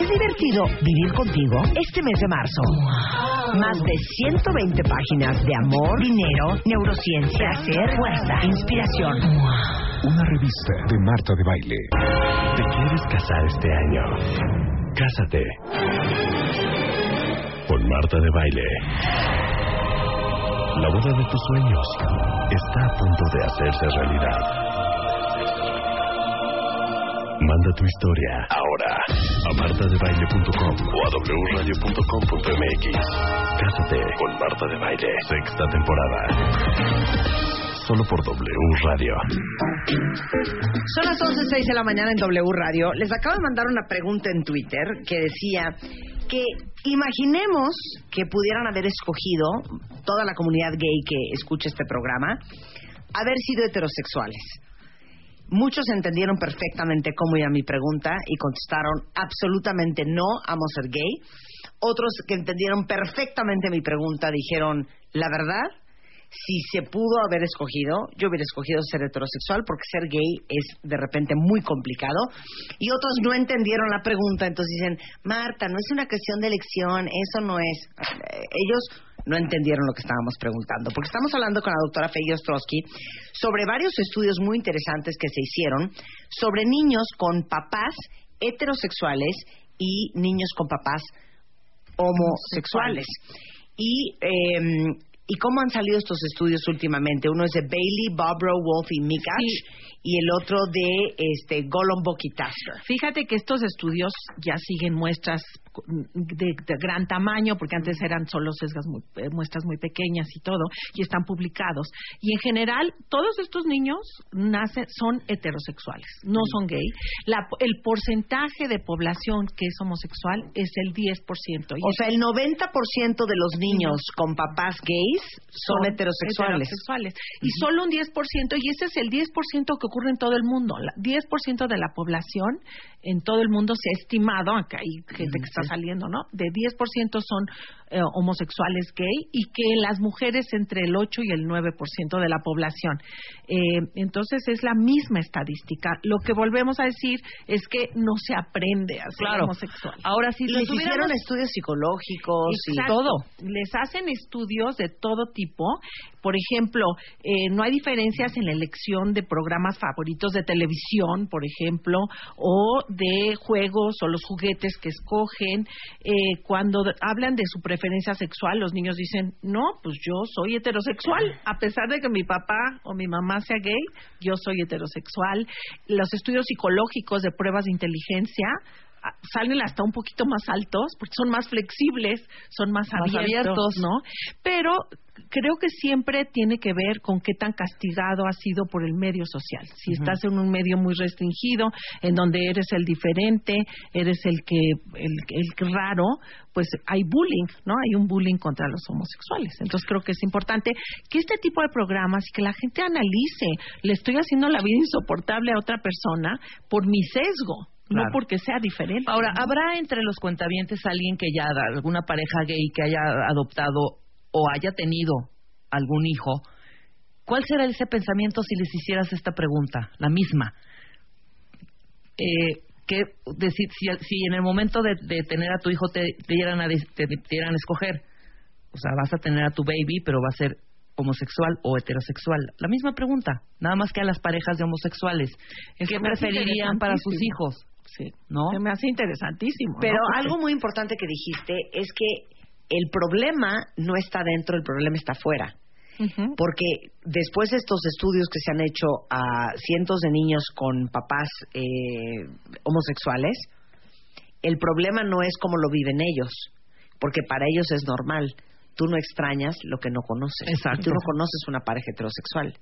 ¿Es divertido vivir contigo este mes de marzo? Más de 120 páginas de amor, dinero, neurociencia, placer, fuerza, inspiración. Una revista de Marta de Baile. ¿Te quieres casar este año? Cásate. Con Marta de Baile. La boda de tus sueños está a punto de hacerse realidad. Manda tu historia ahora a martadebaile.com o a wradio.com.mx. Cásate con Marta de Baile. Sexta temporada solo por W Radio. Son las 11.06 de la mañana en W Radio. Les acabo de mandar una pregunta en Twitter que decía que imaginemos que pudieran haber escogido toda la comunidad gay que escucha este programa haber sido heterosexuales. Muchos entendieron perfectamente cómo iba mi pregunta y contestaron absolutamente no, amo ser gay. Otros que entendieron perfectamente mi pregunta dijeron, la verdad, si se pudo haber escogido, yo hubiera escogido ser heterosexual porque ser gay es de repente muy complicado. Y otros no entendieron la pregunta, entonces dicen, Marta, no es una cuestión de elección, eso no es. Eh, ellos no entendieron lo que estábamos preguntando, porque estamos hablando con la doctora Fey Ostrowski sobre varios estudios muy interesantes que se hicieron sobre niños con papás heterosexuales y niños con papás homosexuales. Y eh, ¿Y cómo han salido estos estudios últimamente? Uno es de Bailey, Barbara, Wolf y Mikach y el otro de este y Tasker. Fíjate que estos estudios ya siguen muestras de, gran tamaño, porque antes eran solo sesgas eh, muestras muy pequeñas y todo, y están publicados. Y en general, todos estos niños nacen, son heterosexuales, no son gay. el porcentaje de población que es homosexual es el 10%. o sea, el 90% de los niños con papás gays son, heterosexuales. Y solo un 10%, y ese es el 10% que ocurre en todo el mundo. El 10% de la población en todo el mundo se ha estimado, acá hay gente que está saliendo, ¿no? De 10% son eh, homosexuales gay y que las mujeres entre el 8 y el 9% de la población. Eh, entonces es la misma estadística. Lo que volvemos a decir es que no se aprende a ser homosexual. Ahora sí, les hicieron estudios psicológicos y todo. Les hacen estudios de todo tipo. Por ejemplo, eh, no hay diferencias en la elección de programas favoritos de televisión, por ejemplo, o de juegos o los juguetes que escogen. cuando hablan de su preferencia, sexual, los niños dicen, no, pues yo soy heterosexual, a pesar de que mi papá o mi mamá sea gay, yo soy heterosexual. Los estudios psicológicos de pruebas de inteligencia salen hasta un poquito más altos porque son más flexibles, son más, Más abiertos, abiertos. ¿no? Pero creo que siempre tiene que ver con qué tan castigado has sido por el medio social. Si estás en un medio muy restringido, en donde eres el diferente, eres el que el, el raro, pues hay bullying, ¿no? Hay un bullying contra los homosexuales. Entonces creo que es importante que este tipo de programas que la gente analice, le estoy haciendo la vida insoportable a otra persona por mi sesgo, Claro. no porque sea diferente. Ahora. ¿habrá entre los cuentavientes alguien que ya, alguna pareja gay que haya adoptado o haya tenido algún hijo? ¿Cuál será ese pensamiento si les hicieras esta pregunta? La misma. Eh, que decir, si, si en el momento de, de tener a tu hijo te, te dieran a, te, te dieran a escoger, o sea, vas a tener a tu baby, pero va a ser homosexual o heterosexual. La misma pregunta, nada más que a las parejas de homosexuales. Es ¿Qué preferirían para sus hijos? Sí. ¿No? Se me hace interesantísimo. ¿no? Pero Porque- algo muy importante que dijiste es que el problema no está dentro, el problema está fuera. Porque después de estos estudios que se han hecho a cientos de niños con papás eh, homosexuales, el problema no es cómo lo viven ellos, porque para ellos es normal. Tú no extrañas lo que no conoces. Exacto. Tú no conoces una pareja heterosexual.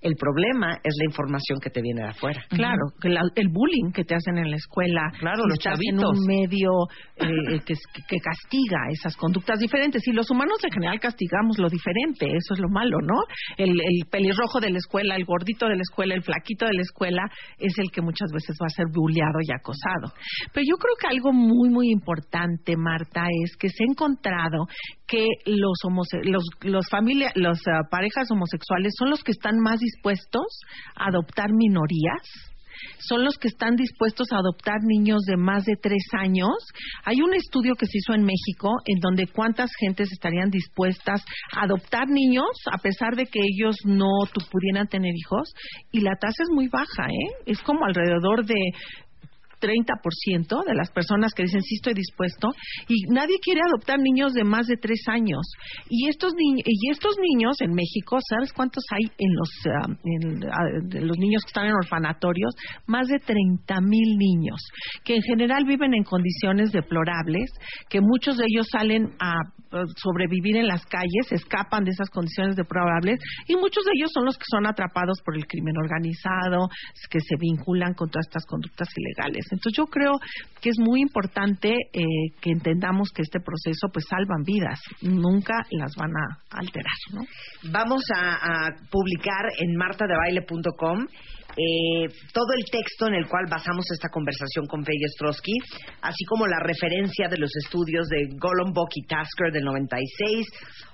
El problema es la información que te viene de afuera. Claro, que la- el bullying que te hacen en la escuela, Claro, si los estás en chavitos. un medio eh, que, que castiga esas conductas diferentes. Y los humanos en general castigamos lo diferente, eso es lo malo, ¿no? El, el pelirrojo de la escuela, el gordito de la escuela, el flaquito de la escuela es el que muchas veces va a ser bulleado y acosado. Pero yo creo que algo muy, muy importante, Marta, es que se ha encontrado que los homose- los, los familia, los ah, parejas homosexuales son los que están más dispuestos a adoptar minorías son los que están dispuestos a adoptar niños de más de tres años. Hay un estudio que se hizo en México en donde cuántas gentes estarían dispuestas a adoptar niños a pesar de que ellos no pudieran tener hijos y la tasa es muy baja, ¿eh? Es como alrededor de 30% de las personas que dicen sí estoy dispuesto y nadie quiere adoptar niños de más de tres años. Y estos niños y estos niños en México sabes cuántos hay en los ah, en, ah, los niños que están en orfanatorios más de 30 mil niños que en general viven en condiciones deplorables que muchos de ellos salen a sobrevivir en las calles escapan de esas condiciones deplorables y muchos de ellos son los que son atrapados por el crimen organizado que se vinculan con todas estas conductas ilegales entonces yo creo que es muy importante eh, que entendamos que este proceso pues salvan vidas, nunca las van a alterar, ¿no? Vamos a, publicar en martadebaile.com eh, todo el texto en el cual basamos esta conversación con Peggy Ostrowski, así como la referencia de los estudios de Golombok y Tasker del 96,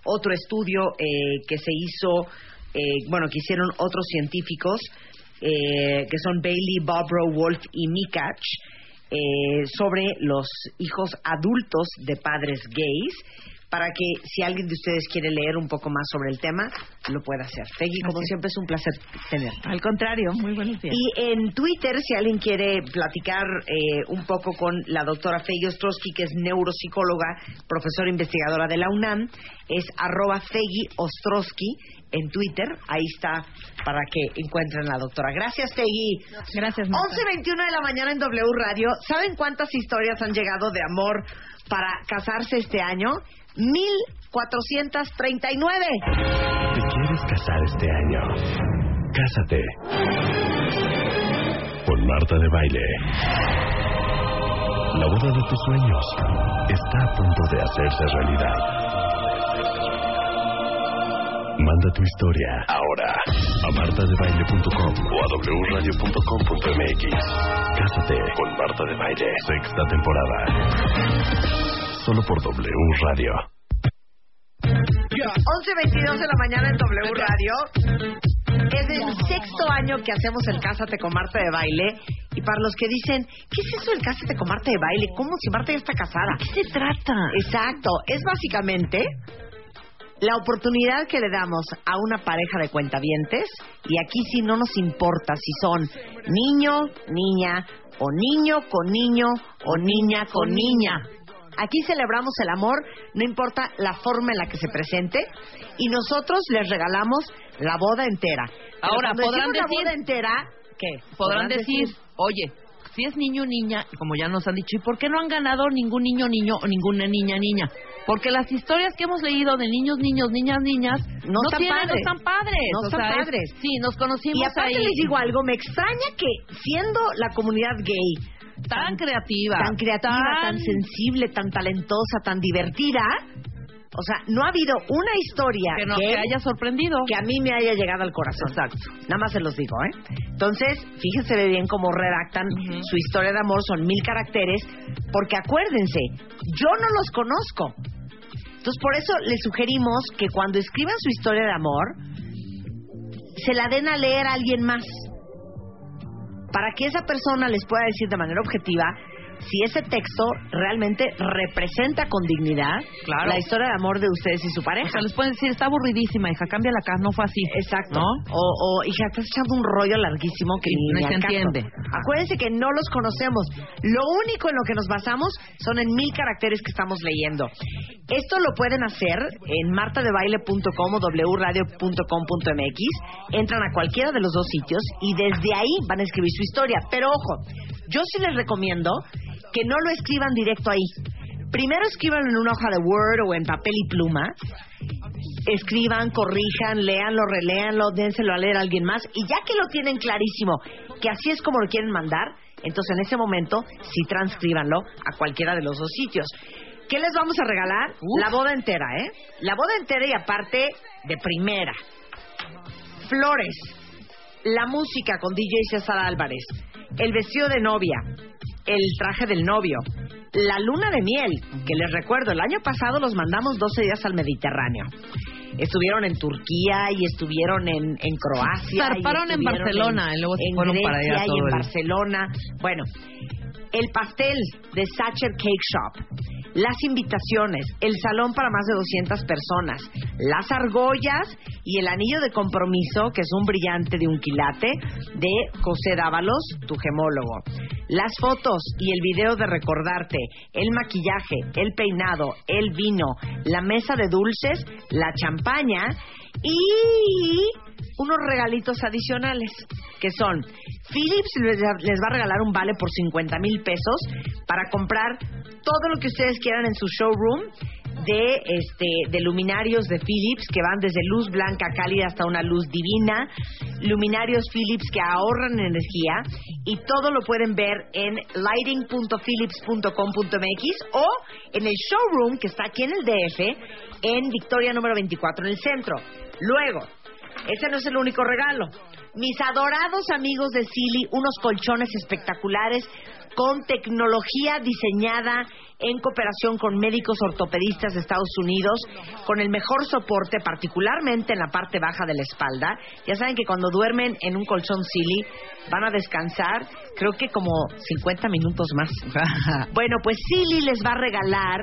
otro estudio eh, que se hizo, eh, bueno, que hicieron otros científicos, eh, que son Bailey, Bobrow, Wolf y Mikach, eh, sobre los hijos adultos de padres gays, para que si alguien de ustedes quiere leer un poco más sobre el tema, lo pueda hacer. Peggy, como Así siempre, es un placer tenerte. Al contrario, muy buenos días. Y en Twitter, si alguien quiere platicar eh, un poco con la doctora Feggy Ostrowski, que es neuropsicóloga, profesora investigadora de la UNAM, es arroba Feggy Ostrowski en Twitter. Ahí está para que encuentren a la doctora. Gracias, Feggy. Gracias, Marta. 11.21 de la mañana en W Radio. ¿Saben cuántas historias han llegado de amor para casarse este año? 1439. ¿Te quieres casar este año? Cásate. Con Marta de Baile. La boda de tus sueños está a punto de hacerse realidad. Manda tu historia ahora a martadebaile.com o a wradio.com.mx. Cásate con Marta de Baile. Sexta temporada. Solo por W Radio. 11.22 de la mañana en W Radio. Es el sexto año que hacemos el Cásate con Marta de Baile. Y para los que dicen, ¿qué es eso del Cásate con Marta de Baile? ¿Cómo si Marta ya está casada? ¿Qué se trata? Exacto. Es básicamente la oportunidad que le damos a una pareja de cuentavientes. Y aquí sí no nos importa si son niño, niña, o niño con niño, o niña con niña. Aquí celebramos el amor, no importa la forma en la que se presente, y nosotros les regalamos la boda entera. Pero Ahora, podrán decir- la boda entera, ¿qué? Podrán decir, oye, si es niño o niña, como ya nos han dicho, ¿y por qué no han ganado ningún niño niño o ninguna niña niña? Porque las historias que hemos leído de niños niños, niñas niñas, No están tienen, padres. no están padres. No O están sea, es- padres. sí, nos conocimos Y aparte ahí. les digo algo, me extraña que siendo la comunidad gay tan creativa, tan creativa, tan, sensible, tan talentosa, tan divertida, o sea, no ha habido una historia que, no, que haya sorprendido. que a mí me haya llegado al corazón. Exacto. Nada más se los digo, ¿eh? Entonces, fíjense bien cómo redactan su historia de amor, son mil caracteres, porque acuérdense, yo no los conozco. Entonces, por eso les sugerimos que cuando escriban su historia de amor, se la den a leer a alguien más. Para que esa persona les pueda decir de manera objetiva si ese texto realmente representa con dignidad Claro. la historia de amor de ustedes y su O pareja. sea, les pueden decir, está aburridísima, hija, cambia la casa, no fue así. Exacto. ¿No? O, o, hija, estás echando un rollo larguísimo que Sí, ni, no se entiende. Acuérdense que no los conocemos. Lo único en lo que nos basamos son en mil caracteres que estamos leyendo. Esto lo pueden hacer en martadebaile.com o wradio.com.mx. Entran a cualquiera de los dos sitios y desde ahí van a escribir su historia. Pero ojo, yo sí les recomiendo que no lo escriban directo ahí. Primero escriban en una hoja de Word o en papel y pluma escriban, corrijan, léanlo, reléanlo, dénselo a leer a alguien más y ya que lo tienen clarísimo, que así es como lo quieren mandar, entonces en ese momento sí transcríbanlo a cualquiera de los dos sitios. ¿Qué les vamos a regalar? Uf. La boda entera, ¿eh? La boda entera y aparte de primera. Flores, la música con DJ César Álvarez, el vestido de novia, el traje del novio, la luna de miel, que les recuerdo, el año pasado los mandamos 12 días al Mediterráneo. Estuvieron en Turquía y estuvieron en, en Croacia. Zarparon en Barcelona, y luego se en fueron Grecia para allá y en el- Barcelona. Bueno, el pastel de Sacher Cake Shop, las invitaciones, el salón para más de 200 personas, las argollas y el anillo de compromiso, que es un brillante de un quilate, de José Dávalos, tu gemólogo. Las fotos y el video de recordarte, el maquillaje, el peinado, el vino, la mesa de dulces, la champaña y unos regalitos adicionales que son Philips les va a regalar un vale por 50 mil pesos para comprar todo lo que ustedes quieran en su showroom de este de luminarios de Philips que van desde luz blanca cálida hasta una luz divina, luminarios Philips que ahorran energía y todo lo pueden ver en lighting.philips.com.mx o en el showroom que está aquí en el DF en Victoria número 24 en el centro. Luego, ese no es el único regalo. Mis adorados amigos de Silly, unos colchones espectaculares con tecnología diseñada en cooperación con médicos ortopedistas de Estados Unidos, con el mejor soporte, particularmente en la parte baja de la espalda. Ya saben que cuando duermen en un colchón Silly van a descansar, creo que como 50 minutos más. bueno, pues Silly les va a regalar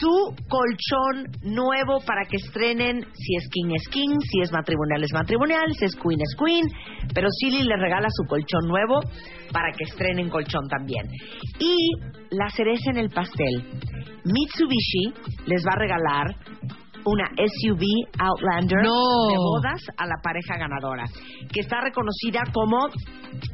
su colchón nuevo para que estrenen si es king es king, si es matrimonial es matrimonial, si es queen es queen, pero Silly les regala su colchón nuevo para que estrenen colchón también. Y la cereza en el pastel, Mitsubishi les va a regalar una SUV Outlander No. de bodas a la pareja ganadora, que está reconocida como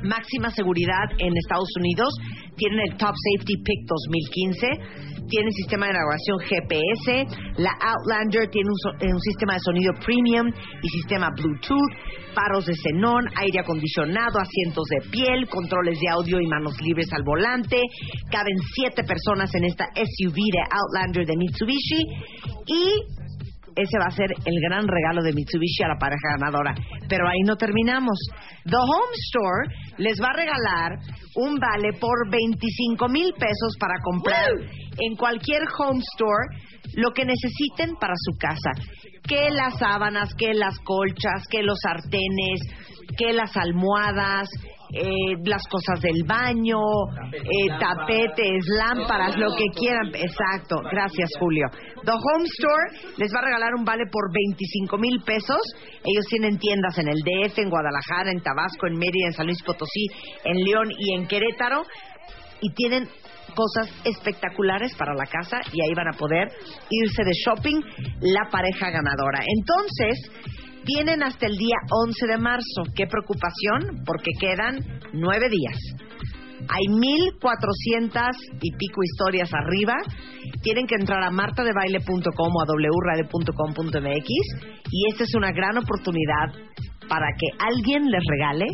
máxima seguridad en Estados Unidos. Tienen el Top Safety Pick 2015. Tienen sistema de navegación GPS. La Outlander tiene un, so- eh, un sistema de sonido premium y sistema Bluetooth, faros de xenón, aire acondicionado, asientos de piel, controles de audio y manos libres al volante. Caben siete personas en esta SUV de Outlander de Mitsubishi. Y ese va a ser el gran regalo de Mitsubishi a la pareja ganadora. Pero ahí no terminamos. The Home Store les va a regalar un vale por 25 mil pesos para comprar en cualquier Home Store lo que necesiten para su casa. Que las sábanas, que las colchas, que los sartenes, que las almohadas, eh, las cosas del baño, eh, tapetes, lámparas, lo que quieran. Exacto, gracias Julio. The Home Store les va a regalar un vale por 25 mil pesos. Ellos tienen tiendas en el DF, en Guadalajara, en Tabasco, en Mérida, en San Luis Potosí, en León y en Querétaro. Y tienen cosas espectaculares para la casa y ahí van a poder irse de shopping la pareja ganadora. Entonces, tienen hasta el día 11 de marzo. Qué preocupación, porque quedan nueve días. Hay 1400 y pico historias arriba. Tienen que entrar a martadebaile.com o a wradio.com.mx y esta es una gran oportunidad para que alguien les regale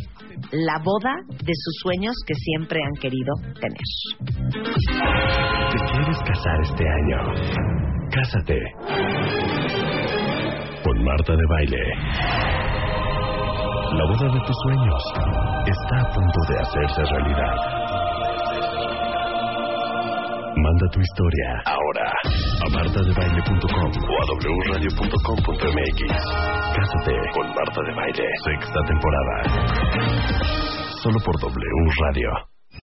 la boda de sus sueños que siempre han querido tener. ¿Te quieres casar este año? Cásate. Con Marta de Baile. La boda de tus sueños está a punto de hacerse realidad. Manda tu historia ahora a martadebaile.com o a wradio.com.mx. Cásate con Marta de Baile, sexta temporada. Solo por W Radio.